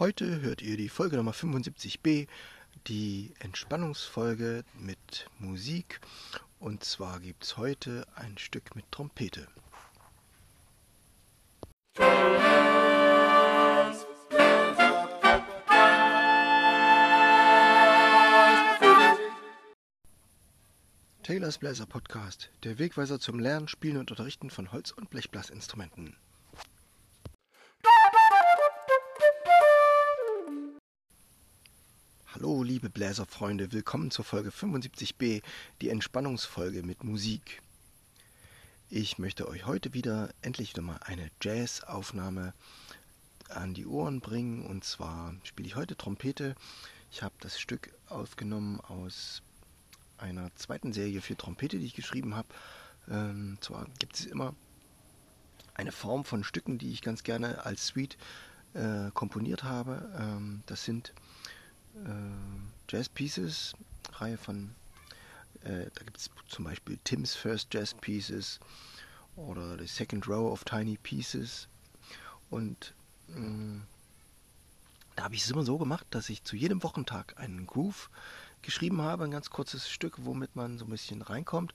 Heute hört ihr die Folge Nummer 75b, die Entspannungsfolge mit Musik. Und zwar gibt es heute ein Stück mit Trompete. Taylors Bläser Podcast, der Wegweiser zum Lernen, Spielen und Unterrichten von Holz- und Blechblasinstrumenten. Hallo, liebe Bläserfreunde, willkommen zur Folge 75b, die Entspannungsfolge mit Musik. Ich möchte euch heute wieder endlich wieder mal eine Jazz-Aufnahme an die Ohren bringen. Und zwar spiele ich heute Trompete. Ich habe das Stück aufgenommen aus einer zweiten Serie für Trompete, die ich geschrieben habe. Ähm, zwar gibt es immer eine Form von Stücken, die ich ganz gerne als Suite äh, komponiert habe. Ähm, das sind Jazz Pieces, Reihe von, äh, da gibt es zum Beispiel Tim's First Jazz Pieces oder The Second Row of Tiny Pieces. Und äh, da habe ich es immer so gemacht, dass ich zu jedem Wochentag einen Groove geschrieben habe, ein ganz kurzes Stück, womit man so ein bisschen reinkommt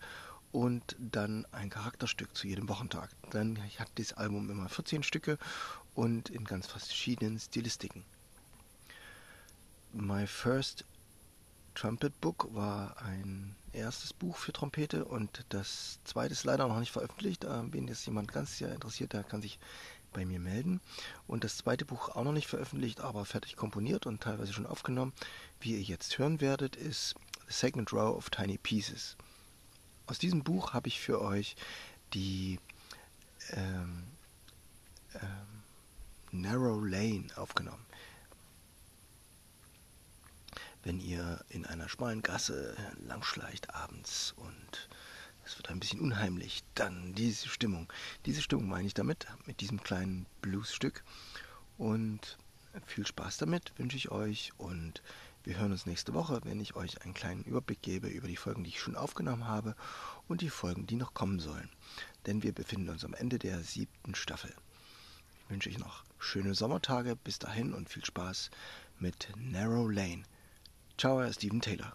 und dann ein Charakterstück zu jedem Wochentag. Dann hat das Album immer 14 Stücke und in ganz verschiedenen Stilistiken. My First Trumpet Book war ein erstes Buch für Trompete und das zweite ist leider noch nicht veröffentlicht. Äh, wenn jetzt jemand ganz sehr interessiert, der kann sich bei mir melden. Und das zweite Buch auch noch nicht veröffentlicht, aber fertig komponiert und teilweise schon aufgenommen. Wie ihr jetzt hören werdet, ist The Second Row of Tiny Pieces. Aus diesem Buch habe ich für euch die ähm, ähm, Narrow Lane aufgenommen wenn ihr in einer schmalen Gasse langschleicht abends und es wird ein bisschen unheimlich, dann diese Stimmung. Diese Stimmung meine ich damit, mit diesem kleinen Bluesstück. Und viel Spaß damit wünsche ich euch und wir hören uns nächste Woche, wenn ich euch einen kleinen Überblick gebe über die Folgen, die ich schon aufgenommen habe und die Folgen, die noch kommen sollen. Denn wir befinden uns am Ende der siebten Staffel. Ich wünsche euch noch schöne Sommertage, bis dahin und viel Spaß mit Narrow Lane. Ciao, Steven Taylor.